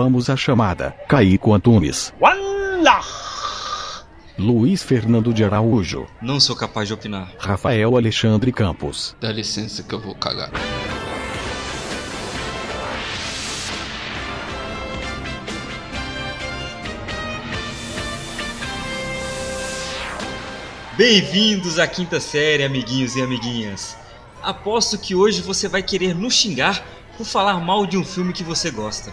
Gravamos a chamada. Caico Antunes. Wallah! Luiz Fernando de Araújo. Não sou capaz de opinar. Rafael Alexandre Campos. Dá licença que eu vou cagar. Bem-vindos à quinta série, amiguinhos e amiguinhas. Aposto que hoje você vai querer nos xingar por falar mal de um filme que você gosta.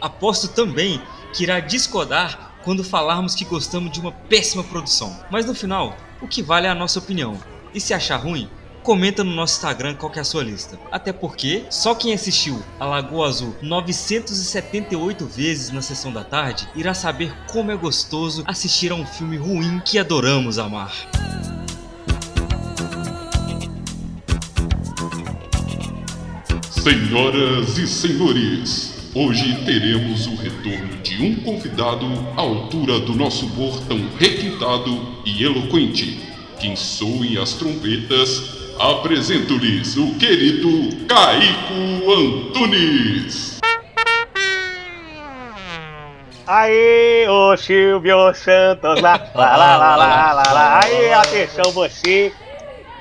Aposto também que irá discordar quando falarmos que gostamos de uma péssima produção. Mas no final, o que vale é a nossa opinião. E se achar ruim, comenta no nosso Instagram qual é a sua lista. Até porque só quem assistiu a Lagoa Azul 978 vezes na sessão da tarde irá saber como é gostoso assistir a um filme ruim que adoramos amar. Senhoras e senhores, hoje teremos o retorno de um convidado à altura do nosso humor tão requintado e eloquente. Quem soem as trombetas, apresento-lhes o querido Caico Antunes. Aê, ô Silvio Santos, lá, lá, lá, lá, lá, lá, lá. Aê, atenção você.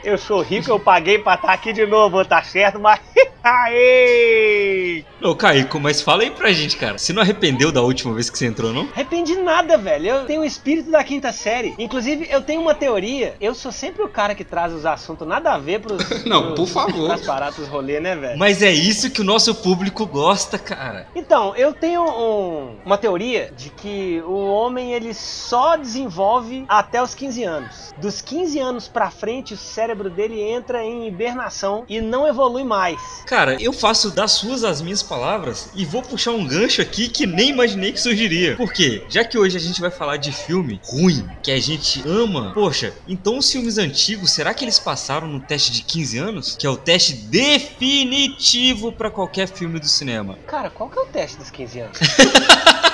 Eu sou rico, eu paguei pra estar aqui de novo, tá certo? Mas, aê! Ô Caico, mas fala aí pra gente, cara. Você não arrependeu da última vez que você entrou, não? Arrependi nada, velho. Eu tenho o espírito da quinta série. Inclusive, eu tenho uma teoria. Eu sou sempre o cara que traz os assuntos nada a ver pros. Não, pros- por favor. Pras paradas, rolê, né, velho? Mas é isso que o nosso público gosta, cara. Então, eu tenho um- uma teoria de que o homem ele só desenvolve até os 15 anos. Dos 15 anos pra frente, o cérebro dele entra em hibernação e não evolui mais. Cara, eu faço das suas as minhas palavras e vou puxar um gancho aqui que nem imaginei que surgiria. Por quê? Já que hoje a gente vai falar de filme ruim, que a gente ama, poxa, então os filmes antigos, será que eles passaram no teste de 15 anos? Que é o teste definitivo pra qualquer filme do cinema. Cara, qual que é o teste dos 15 anos?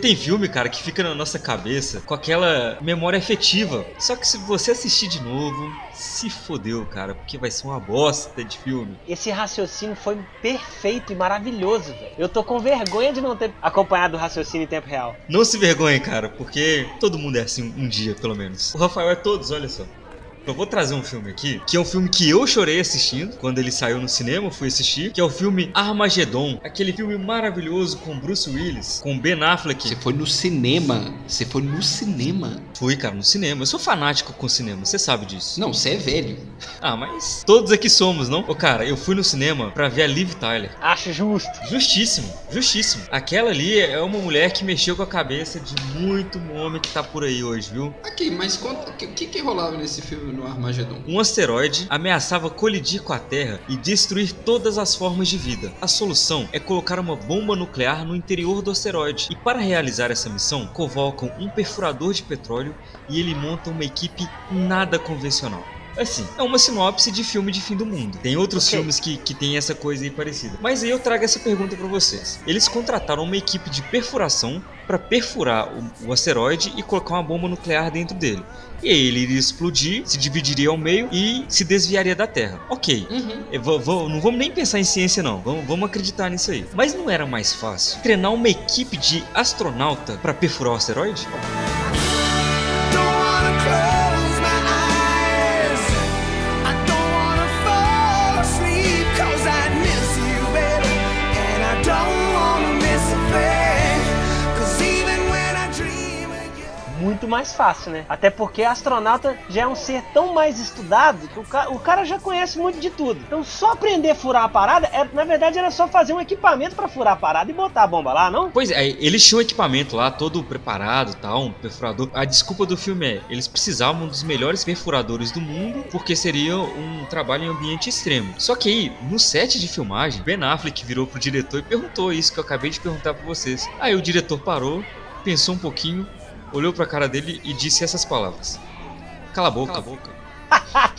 Tem filme, cara, que fica na nossa cabeça com aquela memória afetiva. Só que se você assistir de novo, se fodeu, cara, porque vai ser uma bosta de filme. Esse raciocínio foi perfeito e maravilhoso, velho. Eu tô com vergonha de não ter acompanhado o raciocínio em tempo real. Não se vergonhe, cara, porque todo mundo é assim um dia, pelo menos. O Rafael é todos, olha só. Eu vou trazer um filme aqui, que é um filme que eu chorei assistindo quando ele saiu no cinema, eu fui assistir, que é o filme Armagedon, aquele filme maravilhoso com Bruce Willis, com Ben Affleck. Você foi no cinema. Você foi no cinema. Fui, cara, no cinema. Eu sou fanático com cinema, você sabe disso. Não, você é velho. Ah, mas todos aqui somos, não? Ô, cara, eu fui no cinema pra ver a Liv Tyler. Acho justo. Justíssimo, justíssimo. Aquela ali é uma mulher que mexeu com a cabeça de muito homem que tá por aí hoje, viu? Aqui, mas conta. O que, que que rolava nesse filme no Armagedon? Um asteroide ameaçava colidir com a Terra e destruir todas as formas de vida. A solução é colocar uma bomba nuclear no interior do asteroide. E para realizar essa missão, convocam um perfurador de petróleo e ele monta uma equipe nada convencional. Assim, é uma sinopse de filme de fim do mundo. Tem outros Ok. filmes que, que tem essa coisa aí parecida. Mas aí eu trago essa pergunta pra vocês. Eles contrataram uma equipe de perfuração para perfurar o, o asteroide e colocar uma bomba nuclear dentro dele. E aí ele iria explodir, se dividiria ao meio e se desviaria da Terra. Ok. Uhum. Vou- vou- não vamos nem pensar em ciência, não. Vamos, vamos acreditar nisso aí. Mas não era mais fácil treinar uma equipe de astronauta para perfurar o asteroide? Mais fácil, né? Até porque astronauta já é um ser tão mais estudado que o, ca- o cara já conhece muito de tudo. Então só aprender a furar a parada, é, na verdade era só fazer um equipamento pra furar a parada e botar a bomba lá, não? Pois é, eles tinham equipamento lá, todo preparado tal, um perfurador. A desculpa do filme é, eles precisavam dos melhores perfuradores do mundo, porque seria um trabalho em ambiente extremo. Só que aí, no set de filmagem, Ben Affleck virou pro diretor e perguntou isso que eu acabei de perguntar pra vocês. Aí o diretor parou, pensou um pouquinho, olhou pra cara dele e disse essas palavras. Cala a boca. Cala a boca.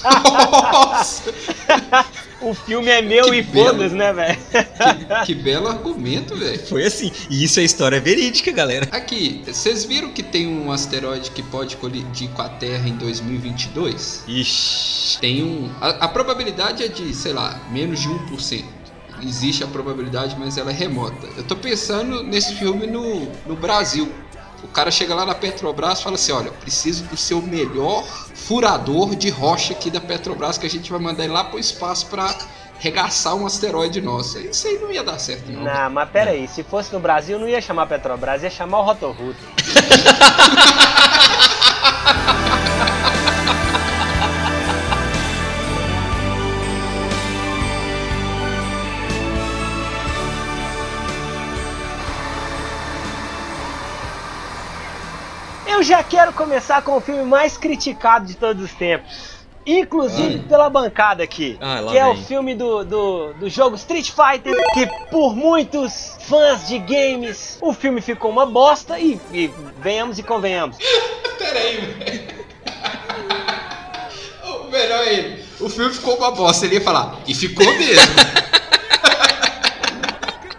Nossa! O filme é meu Que e foda-se, né, velho? que, que belo argumento, velho. Foi assim. E isso é história verídica, galera. Aqui, vocês viram que tem um asteroide que pode colidir com a Terra em 2022? Ixi. Tem um. A, a probabilidade é de, sei lá, menos de 1%. existe a probabilidade, mas ela é remota. Eu tô pensando nesse filme no, no Brasil. O cara chega lá na Petrobras e fala assim: Olha, eu preciso do seu melhor furador de rocha aqui da Petrobras que a gente vai mandar ele lá pro espaço pra regaçar um asteroide nosso. Isso aí não ia dar certo, não. Não, mas pera aí, se fosse no Brasil não ia chamar Petrobras, ia chamar o Rotorruto. Eu já quero começar com o filme mais criticado de todos os tempos. Inclusive Ai. pela bancada aqui. Lá que é o vem. filme do, do, do jogo Street Fighter. Que por muitos fãs de games, o filme ficou uma bosta. E, e venhamos e convenhamos. Pera aí, velho. O melhor é ele. O filme ficou uma bosta. Ele ia falar, e ficou mesmo.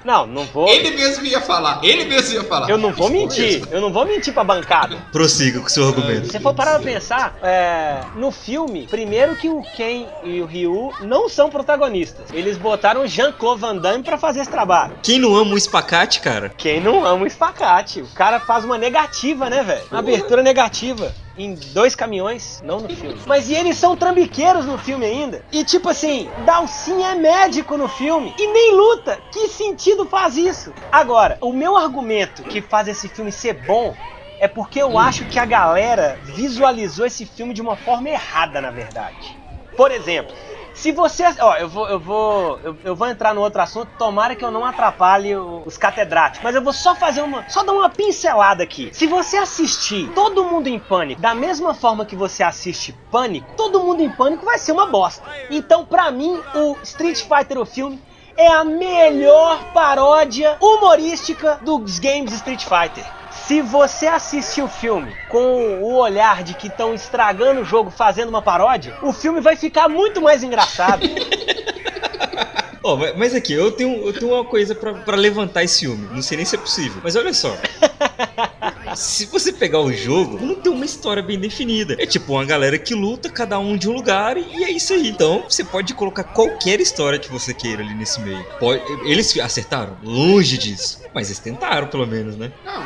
Não, não vou. ele mesmo ia falar. Ele mesmo ia falar. Eu não vou "E ficou mentir. mesmo." Eu não vou mentir pra bancada. Prossiga com o seu argumento. Se você for parar pra pensar, é, no filme, primeiro que o Ken e o Ryu não são protagonistas. Eles botaram o Jean-Claude Van Damme pra fazer esse trabalho. Quem não ama o espacate, cara? Quem não ama o espacate? O cara faz uma negativa, né, velho? Uma abertura negativa. Em dois caminhões, não no filme. Mas e eles são trambiqueiros no filme ainda. E tipo assim, Dalsin é médico no filme e nem luta. Que sentido faz isso? Agora, o meu argumento que faz esse filme ser bom é porque eu acho que a galera visualizou esse filme de uma forma errada, na verdade. Por exemplo, se você. Ó, eu vou, eu vou. Eu, eu vou entrar no outro assunto, tomara que eu não atrapalhe os catedráticos. Mas eu vou só fazer uma. Só dar uma pincelada aqui. Se você assistir Todo Mundo em Pânico da mesma forma que você assiste Pânico, Todo Mundo em Pânico vai ser uma bosta. Então, pra mim, o Street Fighter, o filme. É a melhor paródia humorística dos games Street Fighter. Se você assistir o filme com o olhar de que estão estragando o jogo fazendo uma paródia, o filme vai ficar muito mais engraçado. Ó, mas- aqui, eu tenho, eu tenho uma coisa pra, pra levantar esse filme. Não sei nem se é possível. Mas olha só. Se você pegar o jogo, não tem uma história bem definida. É tipo uma galera que luta, cada um de um lugar, e é isso aí. Então, você pode colocar qualquer história que você queira ali nesse meio. Pode- eles acertaram? Longe disso. Mas eles tentaram, pelo menos, né? Não,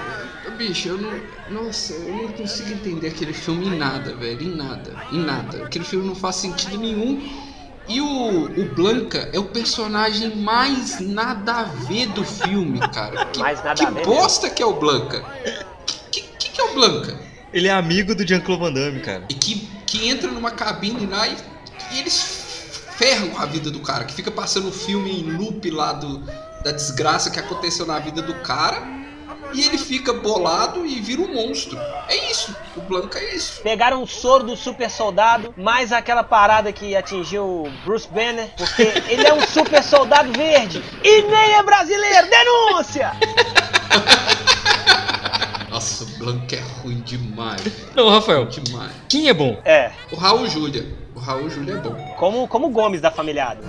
bicho, eu não. Nossa, eu não consigo entender aquele filme em nada, velho. Em nada. Em nada. Aquele filme não faz sentido nenhum. E o, o Blanca é o personagem mais nada a ver do filme, cara. Que, Mais nada que a ver bosta que é o Blanca? Que, que, que é o Blanca? Ele é amigo do Jean-Claude Van Damme, cara. E que, que entra numa cabine lá e, e eles ferram com a vida do cara, que fica passando o filme em loop lá do, da desgraça que aconteceu na vida do cara. E ele fica bolado e vira um monstro. É isso. O Blanca é isso. Pegaram o soro do super soldado, mais aquela parada que atingiu o Bruce Banner, porque ele é um super soldado verde e nem é brasileiro. Denúncia! Nossa, o Blanca é ruim demais. Não, Rafael, Demais. quem é bom? É, O Raul Júlia. O Raul Júlia é bom. como, como o Gomes da família Adams.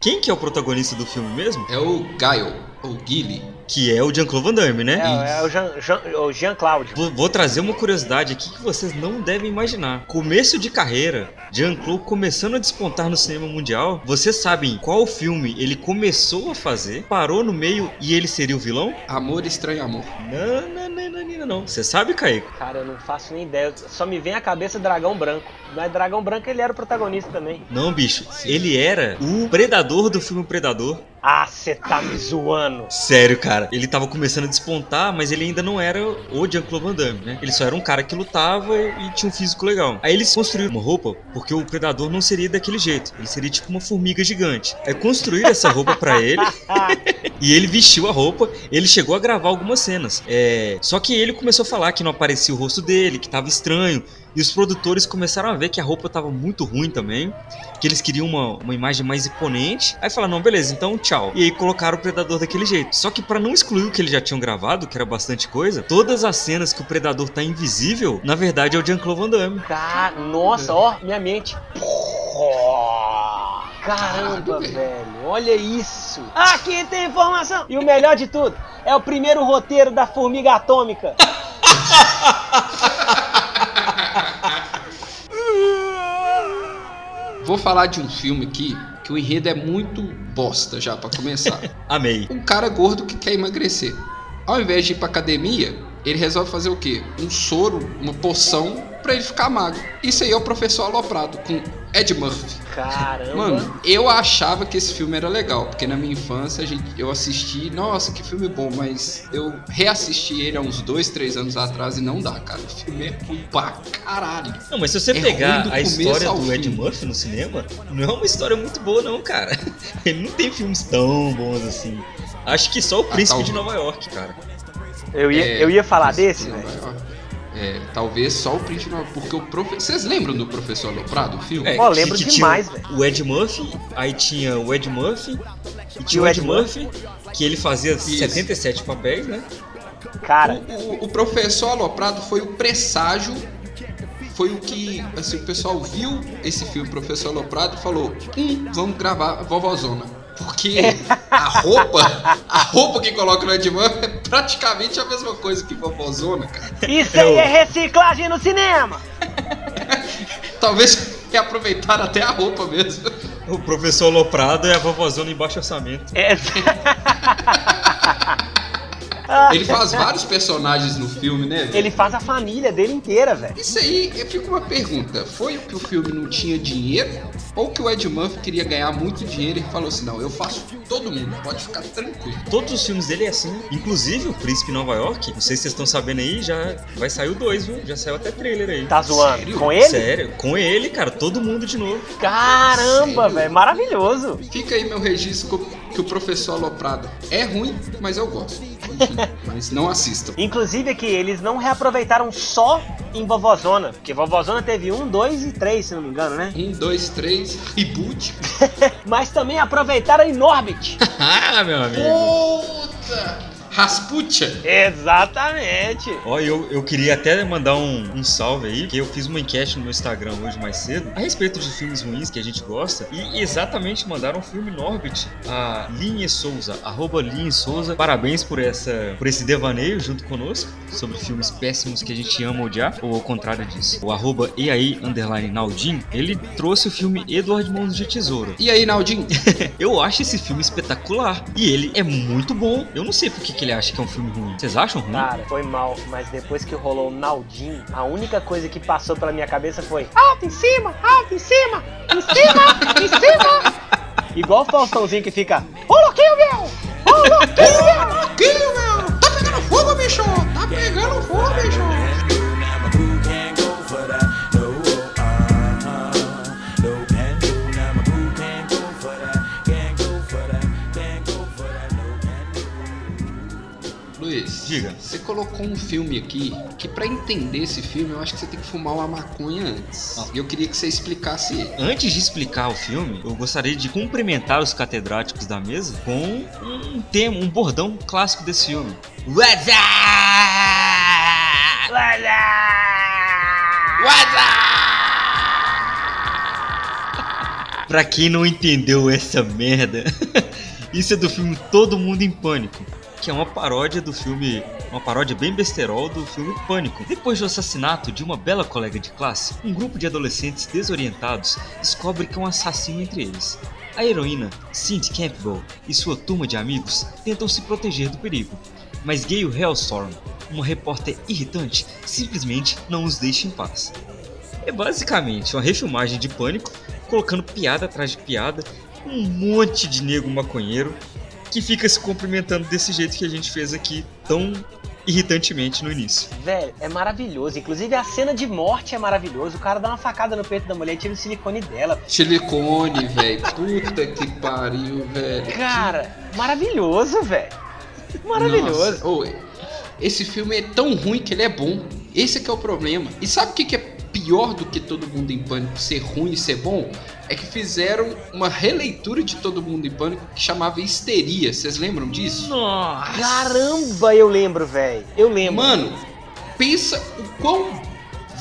Quem que é o protagonista do filme mesmo? É o Gaio, ou Guile. Que é o Jean-Claude Van Damme, né? É, é o Jean, Jean, o Jean. Vou, vou trazer uma curiosidade aqui que vocês não devem imaginar. Começo de carreira, Jean-Claude começando a despontar no cinema mundial. Vocês sabem qual filme ele começou a fazer, parou no meio e ele seria o vilão? Amor, estranho amor. Não, não, não, não, não, não. Você sabe, Kaique? Cara, eu não faço nem ideia. Só me vem à cabeça Dragão Branco. Mas Dragão Branco ele era o protagonista também. Não, bicho. Ele era o predador do filme Predador. Ah, cê tá me zoando. Sério, cara. Ele tava começando a despontar, mas ele ainda não era o Jean-Claude Van Damme, né? Ele só era um cara que lutava e tinha um físico legal. Aí eles construíram uma roupa porque o predador não seria daquele jeito. Ele seria tipo uma formiga gigante. Aí construíram essa roupa pra ele e ele vestiu a roupa. Ele chegou a gravar algumas cenas. É... Só que ele começou a falar que não aparecia o rosto dele, que tava estranho. E os produtores começaram a ver que a roupa tava muito ruim também. Que eles queriam uma, uma imagem mais imponente. Aí falaram, não, beleza, então tchau. E aí colocaram o Predador daquele jeito. Só que pra não excluir o que eles já tinham gravado, que era bastante coisa, todas as cenas que o Predador tá invisível, na verdade é o Jean-Claude Van Damme. Tá, nossa, ó, minha mente. Caramba, velho, olha isso. Aqui tem informação. E o melhor de tudo, é o primeiro roteiro da Formiga Atômica. Vou falar de um filme aqui que o enredo é muito bosta já pra começar. Amei. um cara gordo que quer emagrecer. Ao invés de ir pra academia, ele resolve fazer o quê? Um soro, uma poção pra ele ficar magro. Isso aí é o professor Aloprado com Ed Murphy. Caramba. Mano, eu achava que esse filme era legal, porque na minha infância a gente, eu assisti, nossa, que filme bom, mas eu reassisti ele há uns dois, três anos atrás e não dá, cara. O filme é ruim pra caralho. Não, mas se você É pegar a história do Ed fim. Murphy no cinema, não é uma história muito boa, não, cara. Ele não tem filmes tão bons assim. Acho que só o Príncipe tal- de Nova York, cara. Eu ia, É, eu ia falar desse, velho. É, talvez só o print porque o profe... Vocês lembram do professor Aloprado, o filme? É, Pô, que- lembro que demais, tinha o Ed Murphy, aí tinha o Ed Murphy, e tinha o o Ed Ed Murphy, que ele fazia 77 papéis, né? Cara, O, o- o professor Aloprado foi o presságio, foi o que assim, o pessoal viu esse filme, Professor Aloprado, e falou: hum, vamos gravar a Vovozona. Porque a roupa, a roupa que coloca no Ed Murphy é praticamente a mesma coisa que Vovozona, cara. isso aí Eu- é reciclagem no cinema. Talvez reaproveitaram até a roupa mesmo. O professor Loprado é a vovozona em baixo orçamento. É... Ele faz vários personagens no filme, né? velho? Ele faz a família dele inteira, velho. Isso aí, eu fico uma pergunta. Foi o que o filme não tinha dinheiro? Ou que o Ed Murphy queria ganhar muito dinheiro e falou assim, não, eu faço todo mundo, pode ficar tranquilo. Todos os filmes dele é assim. Inclusive o Príncipe Nova York, não sei se vocês estão sabendo aí, já vai sair o 2, viu? Já saiu até trailer aí. Tá zoando. Sério? Com ele? Sério, com ele, cara, todo mundo de novo. Caramba, velho. Maravilhoso. Fica aí meu registro que- que o professor Aloprado é ruim, mas eu gosto. Enfim, mas não assistam. Inclusive aqui, eles não reaproveitaram só em Vovozona. Porque Vovozona teve um, dois e três, se não me engano, né? Um, dois, três, reboot. Mas também aproveitaram em Norbit. ah, meu amigo. Puta! Rasputia! Exatamente. Ó, eu, eu queria até mandar um, um salve aí, que eu fiz uma enquete no meu Instagram hoje mais cedo a respeito de filmes ruins que a gente gosta e exatamente mandaram o filme Norbit a Linhe Souza, arroba Linhe Souza. Parabéns por, essa, por esse devaneio junto conosco sobre filmes péssimos que a gente ama odiar, ou ao contrário disso. O arroba e aí, underline Naldin, ele trouxe o filme Edward Mãos de Tesoura. E aí, Naldinho? Eu acho esse filme espetacular e ele é muito bom. Eu não sei por que, que ele acha que é um filme ruim. Vocês acham ruim? Cara, foi mal, mas depois que rolou o Naldinho, a única coisa que passou pela minha cabeça foi alto em cima, alto em cima, em cima, em cima. Igual o Faustãozinho que fica, ô louquinho meu, ô louquinho meu. Louquinho, meu! Tá pegando fogo, bicho! Tá pegando fogo, bicho! Diga. Você colocou um filme aqui que pra entender esse filme eu acho que você tem que fumar uma maconha antes. Ah. E eu queria que você explicasse ele. Antes de explicar o filme, eu gostaria de cumprimentar os catedráticos da mesa com um tema, um bordão clássico desse filme. What's up? Pra quem não entendeu essa merda, isso é do filme Todo Mundo em Pânico, que é uma paródia do filme, uma paródia bem besterol do filme Pânico. Depois do assassinato de uma bela colega de classe, um grupo de adolescentes desorientados descobre que há um assassino entre eles. A heroína, Cindy Campbell, e sua turma de amigos tentam se proteger do perigo, mas Gale Hellstorm, uma repórter irritante, simplesmente não os deixa em paz. É basicamente uma refilmagem de Pânico, colocando piada atrás de piada, um monte de nego maconheiro que fica se cumprimentando desse jeito que a gente fez aqui tão irritantemente no início. Velho, é maravilhoso. Inclusive a cena de morte é maravilhosa. O cara dá uma facada no peito da mulher e tira o silicone dela. Silicone, velho. Puta que pariu, velho. Cara, maravilhoso, velho. Maravilhoso. Nossa, esse filme é tão ruim que ele é bom. Esse é que é o problema. E sabe o que, que é pior do que Todo Mundo em Pânico ser ruim e ser bom? É que fizeram uma releitura de Todo Mundo em Pânico que chamava Histeria. Vocês lembram disso? Nossa! Caramba, eu lembro, velho. Eu lembro. Mano, pensa o quão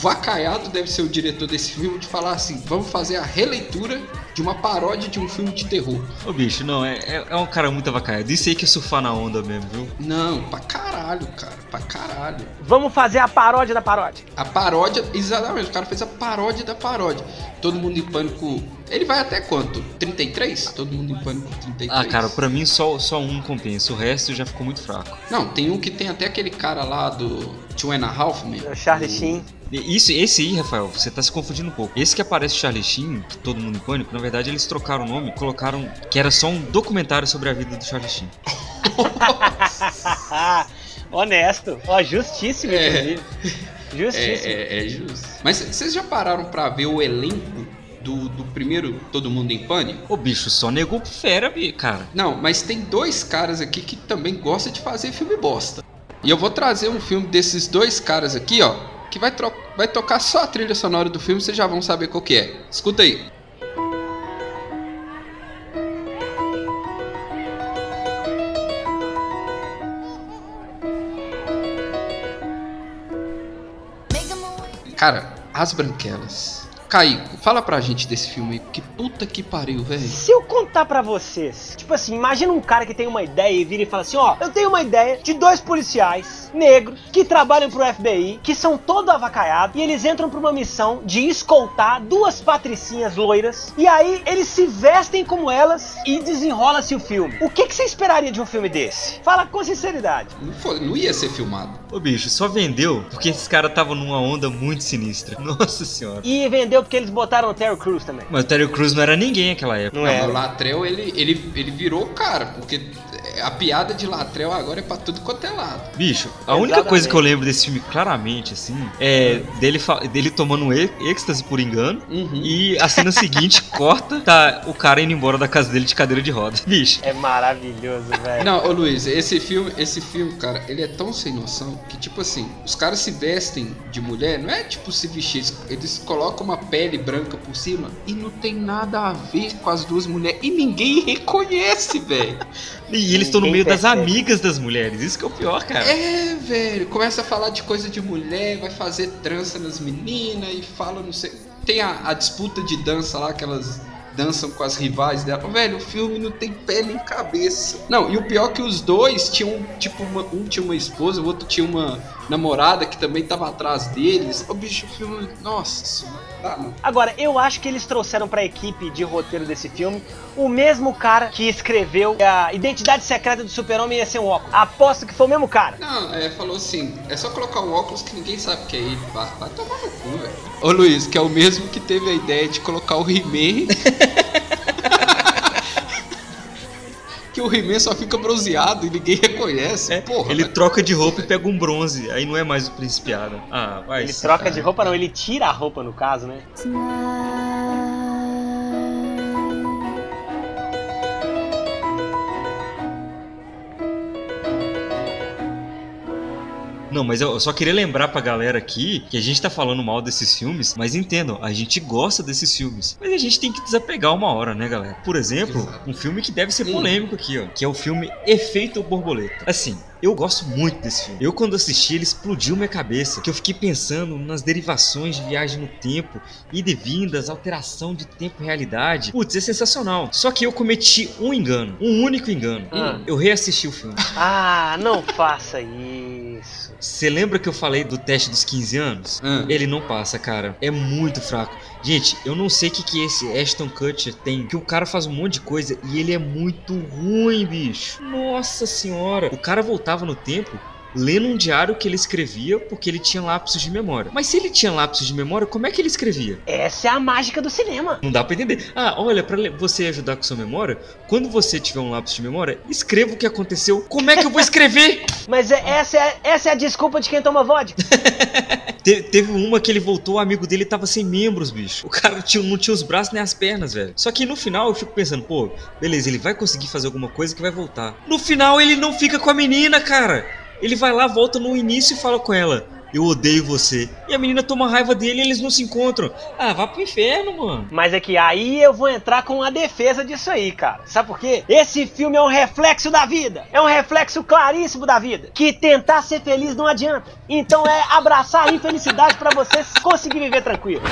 vacaiado deve ser o diretor desse filme de falar assim: vamos fazer a releitura de uma paródia de um filme de terror. Ô bicho, não, é, é, é um cara muito avacaiado. Isso aí que é surfar na onda mesmo, viu? Não, pra caralho, cara, pra caralho. Vamos fazer a paródia da paródia. A paródia, exatamente, o cara fez a paródia da paródia. Todo mundo em pânico. Ele vai até quanto? 33? Todo mundo em pânico 33. Ah, cara, pra mim só, só um compensa. O resto já ficou muito fraco. Não, tem um que tem até aquele cara lá do Two and a Half Men. O Charlie Sheen. E Isso, esse aí, Rafael, você tá se confundindo um pouco. Esse que aparece o Charlie Sheen, que todo mundo em pânico, na verdade eles trocaram o nome, colocaram que era só um documentário sobre a vida do Charlie Sheen. Honesto. Ó, justíssimo, É. inclusive. Justíssimo. É, é, é justo. Mas vocês já pararam pra ver o elenco do, do primeiro Todo Mundo em Pânico? Ô bicho, só negou pro fera, cara. Não, mas tem dois caras aqui que também gostam de fazer filme bosta. E eu vou trazer um filme desses dois caras aqui, ó, que vai, vai tocar só a trilha sonora do filme, vocês já vão saber qual que é. Escuta aí. Cara, As Branquelas. Caico, fala pra gente desse filme aí. Que puta que pariu, velho. Se eu contar pra vocês, tipo assim, imagina um cara que tem uma ideia e vira e fala assim, ó, eu tenho uma ideia de dois policiais negros que trabalham pro FBI, que são todo avacaiados, e eles entram pra uma missão de escoltar duas patricinhas loiras, e aí eles se vestem como elas e desenrola-se o filme. O que, que você esperaria de um filme desse? Fala com sinceridade. Não, foi- não ia ser filmado. Ô bicho, só vendeu porque esses caras estavam numa onda muito sinistra. Nossa senhora. E vendeu porque eles botaram o Terry Crews também. Mas o Terry Crews não era ninguém naquela época. Não Não, é? mas o Latrell, ele, ele, ele virou cara, porque a piada de Latrell agora é pra tudo quanto é lado. Bicho, a única Exatamente. coisa que eu lembro desse filme claramente, assim, é dele, dele tomando um êxtase por engano. Uhum. E a cena seguinte corta, tá o cara indo embora da casa dele de cadeira de roda. Bicho, É maravilhoso, velho. Não, ô Luiz, esse filme, esse filme, cara, ele é tão sem noção que, tipo assim, os caras se vestem de mulher, não é tipo se vestir, eles, eles colocam uma pele branca por cima e não tem nada a ver com as duas mulheres e ninguém reconhece, velho. E eles estão no meio das percebe. amigas das mulheres. Isso que é o pior, cara. É, velho, começa a falar de coisa de mulher, vai fazer trança nas meninas e fala, não sei. Tem a, a disputa de dança lá, que elas dançam com as rivais dela. Velho, o filme não tem pé nem cabeça. Não, e o pior é que os dois tinham, tipo, uma- um tinha uma esposa, o outro tinha uma namorada que também tava atrás deles. O bicho, o filme. Nossa senhora, não. Agora, eu acho que eles trouxeram pra equipe de roteiro desse filme o mesmo cara que escreveu a Identidade Secreta do Super-Homem ia ser um óculos. Aposto que foi o mesmo cara. Não, é, falou assim, é só colocar um óculos que ninguém sabe que é ele. Vai, vai tomar no cu, velho. Ô Luiz, que é o mesmo que teve a ideia de colocar o He-Man. o He-Man só fica bronzeado e ninguém reconhece. É, Porra, ele troca de roupa e pega um bronze. Aí não é mais o Principiada. Ah, vai. Ele troca ferrar. de roupa, não, ele tira a roupa no caso, né? Não, mas eu só queria lembrar pra galera aqui que a gente tá falando mal desses filmes, mas entendam, a gente gosta desses filmes. Mas a gente tem que desapegar uma hora, né, galera? Por exemplo, Exato. um filme que deve ser Sim. polêmico aqui, ó, que é o filme Efeito Borboleta. Assim, eu gosto muito desse filme. Eu, quando assisti, ele explodiu minha cabeça. Que eu fiquei pensando nas derivações de viagem no tempo, ida e vindas, alteração de tempo e realidade. Putz, é sensacional. Só que eu cometi um engano, um único engano. Ah. Eu reassisti o filme. Ah, não faça isso. Você lembra que eu falei do teste dos 15 anos? Ah. Ele não passa, cara. É muito fraco. Gente, eu não sei o que, que esse Ashton Kutcher tem. Que o cara faz um monte de coisa e ele é muito ruim, bicho. Nossa senhora. O cara voltava no tempo lendo um diário que ele escrevia porque ele tinha lapsos de memória. Mas se ele tinha lapsos de memória, como é que ele escrevia? Essa é a mágica do cinema. Não dá pra entender. Ah, olha, pra le- você ajudar com sua memória, quando você tiver um lapso de memória, escreva o que aconteceu. Como é que eu vou escrever? Mas é- essa, é, essa é a desculpa de quem toma vodka. Te- teve uma que ele voltou, o amigo dele tava sem membros, bicho. O cara tinha- não tinha os braços nem as pernas, velho. Só que no final eu fico pensando, pô, beleza, ele vai conseguir fazer alguma coisa que vai voltar. No final ele não fica com a menina, cara. Ele vai lá, volta no início e fala com ela. eu odeio você. E a menina toma raiva dele e eles não se encontram. Ah, vá pro inferno, mano. Mas é que aí eu vou entrar com a defesa disso aí, cara. Sabe por quê? Esse filme é um reflexo da vida. É um reflexo claríssimo da vida. Que tentar ser feliz não adianta. Então é abraçar a infelicidade pra você conseguir viver tranquilo.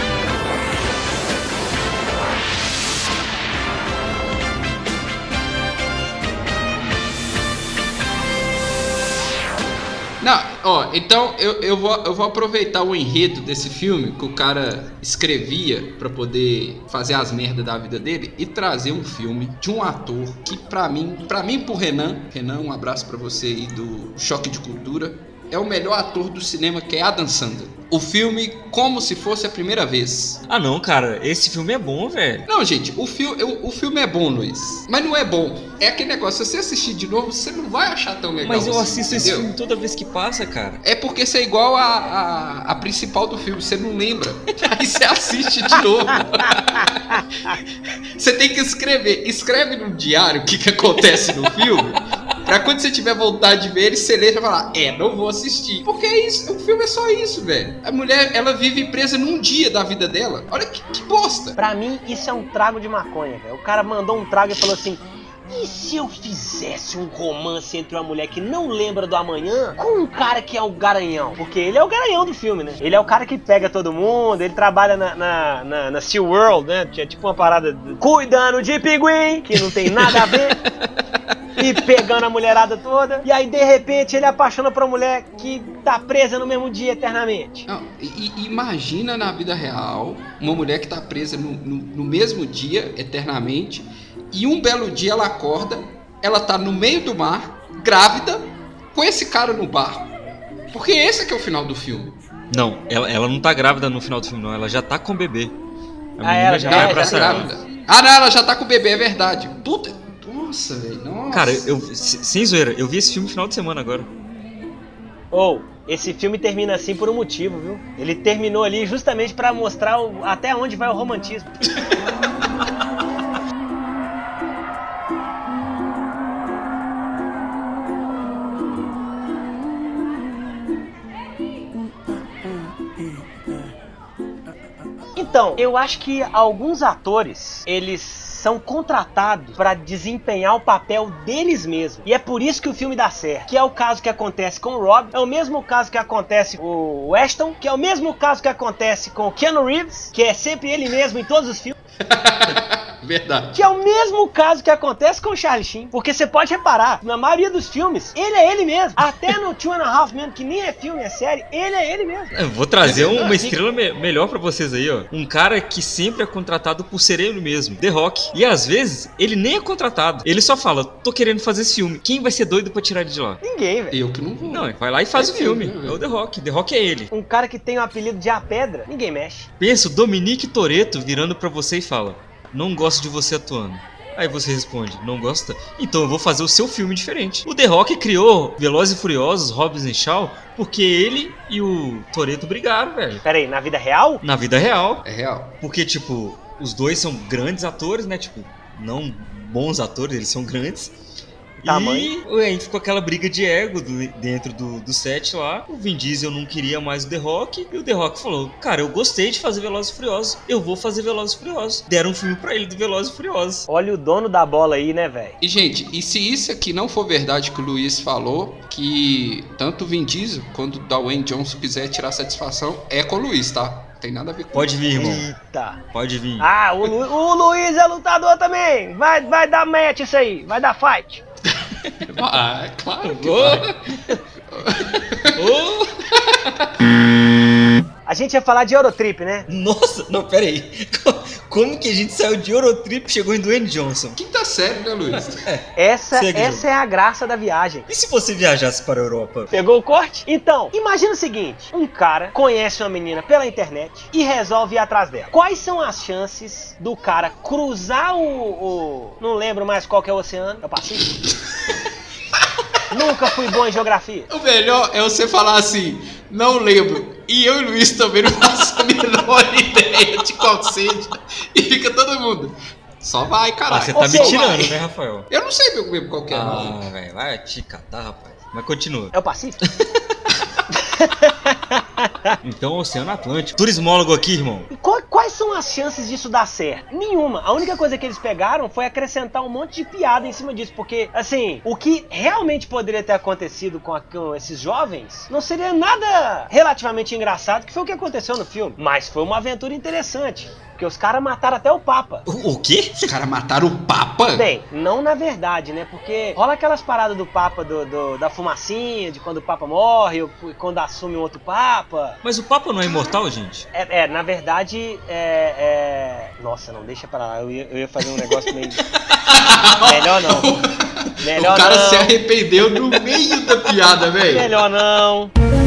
Não, ó, então eu, eu, vou, eu vou aproveitar o enredo desse filme que o cara escrevia pra poder fazer as merdas da vida dele e trazer um filme de um ator que pra mim, para mim pro Renan, Renan, um abraço pra você aí do Choque de Cultura, é o melhor ator do cinema que é Adam Sandler. O filme como se fosse a primeira vez. Ah, não, cara, esse filme é bom, velho. Não, gente, o, fi o, o filme é bom, Luiz. Mas não é bom. É aquele negócio, se você assistir de novo, você não vai achar tão legal. Mas eu assim, assisto esse entendeu? filme toda vez que passa, cara. É porque você é igual a, a, a principal do filme, você não lembra. Aí você assiste de novo. você tem que escrever. Escreve no diário o que, que acontece no filme. Pra quando você tiver vontade de ver ele, você lê e vai falar: É, não vou assistir. Porque é isso, o filme é só isso, velho. A mulher, ela vive presa num dia da vida dela. Olha que, que bosta. Pra mim, isso é um trago de maconha, velho. O cara mandou um trago e falou assim. E se eu fizesse um romance entre uma mulher que não lembra do amanhã com um cara que é o garanhão? Porque ele é o garanhão do filme, né? Ele é o cara que pega todo mundo, ele trabalha na, na, na, na SeaWorld, né? Tinha tipo uma parada de- cuidando de pinguim, que não tem nada a ver. E pegando a mulherada toda. E aí, de repente, ele apaixona por uma mulher que tá presa no mesmo dia eternamente. Não, e, imagina na vida real uma mulher que tá presa no, no, no mesmo dia, eternamente, e um belo dia ela acorda, ela tá no meio do mar, grávida, com esse cara no barco. Porque esse é que é o final do filme. Não, ela, ela não tá grávida no final do filme, não. Ela já tá com o bebê. A Ah, menina ela já já- vai é, abraçar já grávida. Ah, não, ela já tá com o bebê, é verdade. Puta, nossa, velho, nossa. Cara, eu, se- sem zoeira, eu vi esse filme no final de semana agora. Ou, esse filme termina assim por um motivo, viu? Ele terminou ali justamente pra mostrar o- até onde vai o romantismo. Então, eu acho que alguns atores, eles são contratados pra desempenhar o papel deles mesmos. E é por isso que o filme dá certo. Que é o caso que acontece com o Rob, é o mesmo caso que acontece com o Ashton, que é o mesmo caso que acontece com o Keanu Reeves, que é sempre ele mesmo em todos os filmes. Verdade. Que é o mesmo caso que acontece com o Charlie Sheen. Porque você pode reparar, na maioria dos filmes, ele é ele mesmo. Até no Two and a Half Men, que nem é filme, é série, ele é ele mesmo. Eu vou trazer É uma estrela me- melhor pra vocês aí, ó. Um cara que sempre é contratado por ser ele mesmo, The Rock. E às vezes, ele nem é contratado. Ele só fala, tô querendo fazer esse filme. Quem vai ser doido pra tirar ele de lá? Ninguém, velho. Eu que não vou. Não, ele vai lá e faz É o filme. né, É o The Rock. The Rock é ele. Um cara que tem o apelido de A Pedra, ninguém mexe. Pensa o Dominique Toreto virando pra você e fala: Não gosto de você atuando. Aí você responde, não gosta? Então eu vou fazer o seu filme diferente. O The Rock criou Velozes e Furiosos, Hobbs e Shaw, porque ele e o Toreto brigaram, velho. Pera aí, na vida real? Na vida real. É real. Porque, tipo, os dois são grandes atores, né? Tipo, não bons atores, eles são grandes. Tamanho. E aí ficou aquela briga de ego do- dentro do, do set lá. O Vin Diesel não queria mais o The Rock. E o The Rock falou: Cara, eu gostei de fazer Velozes e Furiosos. Eu vou fazer Velozes e Furiosos. Deram um filme pra ele do Velozes e Furiosos. Olha o dono da bola aí, né, velho? E, gente, e se isso aqui não for verdade que o Luiz falou, que tanto o Vin Diesel quanto o Dwayne Johnson quiser tirar satisfação, é com o Luiz, tá? Tem nada a ver com Pode vir, irmão. Eita. Pode vir. Ah, o, Lu- o Luiz é lutador também. Vai, vai dar match isso aí. Vai dar fight. Ah, é claro que. Ô! A gente ia falar de Eurotrip, né? Nossa, não, pera aí. Como que a gente saiu de Eurotrip e chegou em Dwayne Johnson? Quinta série, né, Luiz? Essa, Segue, essa é a graça da viagem. E se você viajasse para a Europa? Pegou o corte? Então, imagina o seguinte: um cara conhece uma menina pela internet e resolve ir atrás dela. Quais são as chances do cara cruzar o. o- não lembro mais qual que é o oceano? É o Pacífico? Nunca fui bom em geografia. O melhor é você falar assim, não lembro. E eu e o Luiz também não faço a menor ideia de qual seja. E fica todo mundo. Só vai, Ah, caralho. você tá me vai. tirando, né, Rafael? Eu não sei mesmo qual que é. Ah, velho, vai te catar, rapaz. Mas continua. É o Pacífico? Então, Oceano Atlântico. Turismólogo aqui, irmão. E quais são as chances disso dar certo? Nenhuma. A única coisa que eles pegaram foi acrescentar um monte de piada em cima disso. Porque, assim, o que realmente poderia ter acontecido com, a- com esses jovens não seria nada relativamente engraçado, que foi o que aconteceu no filme. Mas foi uma aventura interessante. Porque os caras mataram até o Papa. O, o quê? Os caras mataram o Papa? Bem, não na verdade, né? Porque rola aquelas paradas do Papa, do, do- da fumacinha, de quando o Papa morre, ou quando assume um outro Papa. Mas o Papa não é imortal, gente? É, é, na verdade, é, é- Nossa, não, deixa pra lá. Eu ia, eu ia fazer um negócio meio. Melhor não. Melhor o cara não. se arrependeu no meio da piada, velho. Melhor não.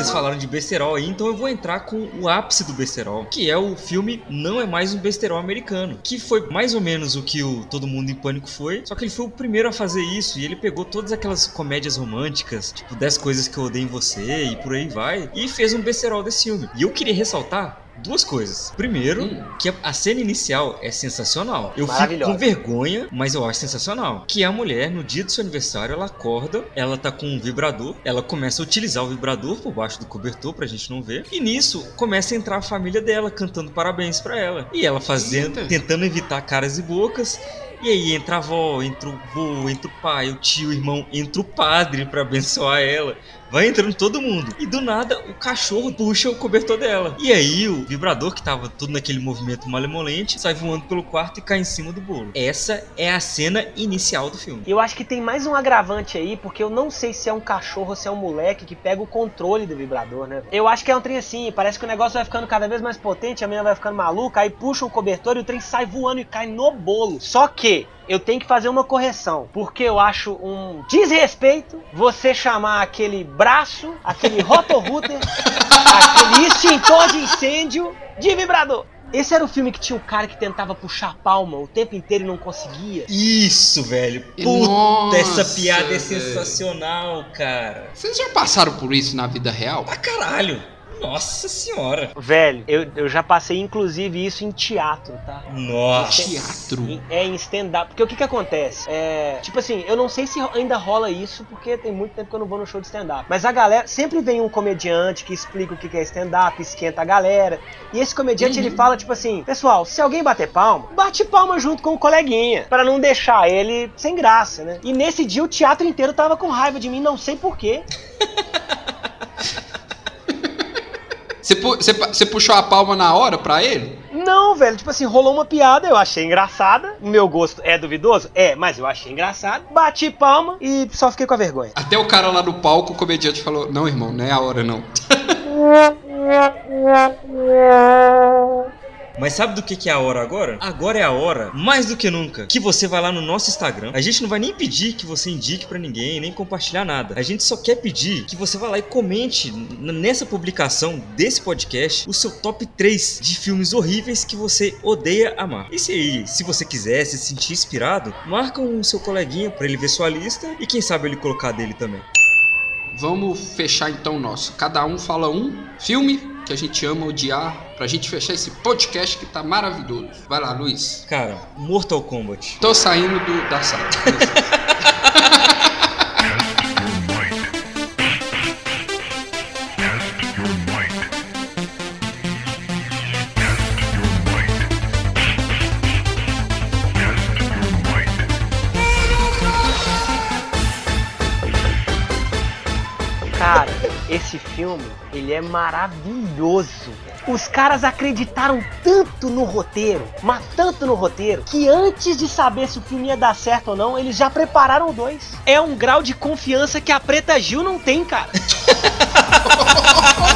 Vocês falaram de besterol aí, então eu vou entrar com o ápice do besterol, que é o filme Não é Mais um Besterol Americano, que foi mais ou menos o que o Todo Mundo em Pânico foi, só que ele foi o primeiro a fazer isso, e ele pegou todas aquelas comédias românticas, tipo 10 coisas que eu odeio em você, e por aí vai, e fez um besterol desse filme. E eu queria ressaltar duas coisas. Primeiro, Hum. que a- cena inicial é sensacional. Eu fico com vergonha, mas eu acho sensacional. Que a mulher, no dia do seu aniversário, ela acorda, ela tá com um vibrador, ela começa a utilizar o vibrador por baixo do cobertor pra gente não ver. E nisso, começa a entrar a família dela cantando parabéns pra ela. E ela fazendo, Eita. tentando evitar caras e bocas. E aí entra a avó, entra o vô, entra o pai, o tio, o irmão, entra o padre pra abençoar ela. Vai entrando todo mundo. E do nada, o cachorro puxa o cobertor dela. E aí, o vibrador, que tava todo naquele movimento malemolente, sai voando pelo quarto e cai em cima do bolo. Essa é a cena inicial do filme. Eu acho que tem mais um agravante aí, porque eu não sei se é um cachorro ou se é um moleque que pega o controle do vibrador, né? Eu acho que é um trem assim, parece que o negócio vai ficando cada vez mais potente, a menina vai ficando maluca, aí puxa o cobertor e o trem sai voando e cai no bolo. Só que eu tenho que fazer uma correção, porque eu acho um desrespeito você chamar aquele braço, aquele rotorrouter, aquele extintor de incêndio de vibrador. Esse era o filme que tinha o cara que tentava puxar a palma o tempo inteiro e não conseguia. Isso, velho. Puta, Nossa, essa piada é sensacional, cara. Vocês já passaram por isso na vida real? Pra caralho. Nossa senhora. Velho, eu, eu já passei inclusive isso em teatro, tá? Nossa. Teatro. Em- É em stand-up. Porque o que que acontece? É. Tipo assim, eu não sei se ainda rola isso, porque tem muito tempo que eu não vou no show de stand-up. Mas a galera. Sempre vem um comediante que explica o que que é stand-up, esquenta a galera. E esse comediante Uhum. ele fala, tipo assim: Pessoal, se alguém bater palma, bate palma junto com o coleguinha. Pra não deixar ele sem graça, né? E nesse dia o teatro inteiro tava com raiva de mim, não sei porquê. Você, pu- você pa- você puxou a palma na hora pra ele? Não, velho, tipo assim, rolou uma piada, eu achei engraçada. O meu gosto é duvidoso? É, mas eu achei engraçado. Bati palma e só fiquei com a vergonha. Até o cara lá no palco, o comediante falou: Não, irmão, não é a hora não. Mas sabe do que é a hora agora? Agora é a hora, mais do que nunca, que você vai lá no nosso Instagram. A gente não vai nem pedir que você indique pra ninguém, nem compartilhar nada. A gente só quer pedir que você vá lá e comente nessa publicação desse podcast o seu top 3 de filmes horríveis que você odeia amar. E se se você quiser se sentir inspirado, marca um seu coleguinha pra ele ver sua lista e quem sabe ele colocar dele também. Vamos fechar então o nosso. Cada um fala um filme que a gente ama odiar pra gente fechar esse podcast que tá maravilhoso. Vai lá, Luiz. Cara, Mortal Kombat. Tô saindo do, da sala. filme, ele é maravilhoso. Os caras acreditaram tanto no roteiro, mas tanto no roteiro, que antes de saber se o filme ia dar certo ou não, eles já prepararam dois. É um grau de confiança que a Preta Gil não tem, cara.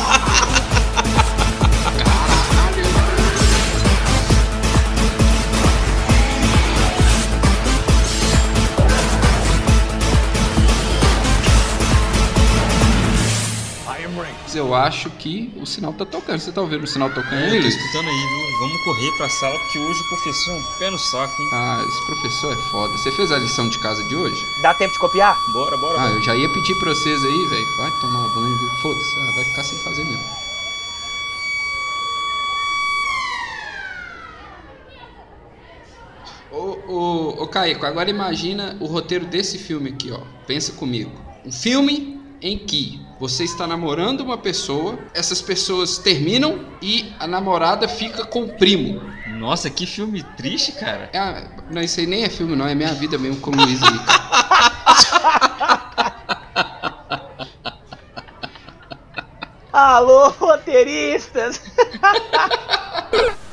Eu acho que o sinal tá tocando. Você tá ouvindo o sinal tocando É, aí, tô escutando aí, viu? Vamos correr pra sala, porque hoje o professor é um pé no saco, hein? Ah, esse professor é foda. Você fez a lição de casa de hoje? Dá tempo de copiar? Bora, bora, Ah, bora. eu já ia pedir pra vocês aí, velho. Vai tomar banho, viu? Foda-se, ah, vai ficar sem fazer mesmo. Ô, ô, ô, Caico, agora imagina o roteiro desse filme aqui, ó. Pensa comigo. um filme em que você está namorando uma pessoa, essas pessoas terminam e a namorada fica com o primo. Nossa, que filme triste, cara. É, não, isso aí nem é filme, não, é minha vida mesmo com o Luiz aí. Alô, roteiristas!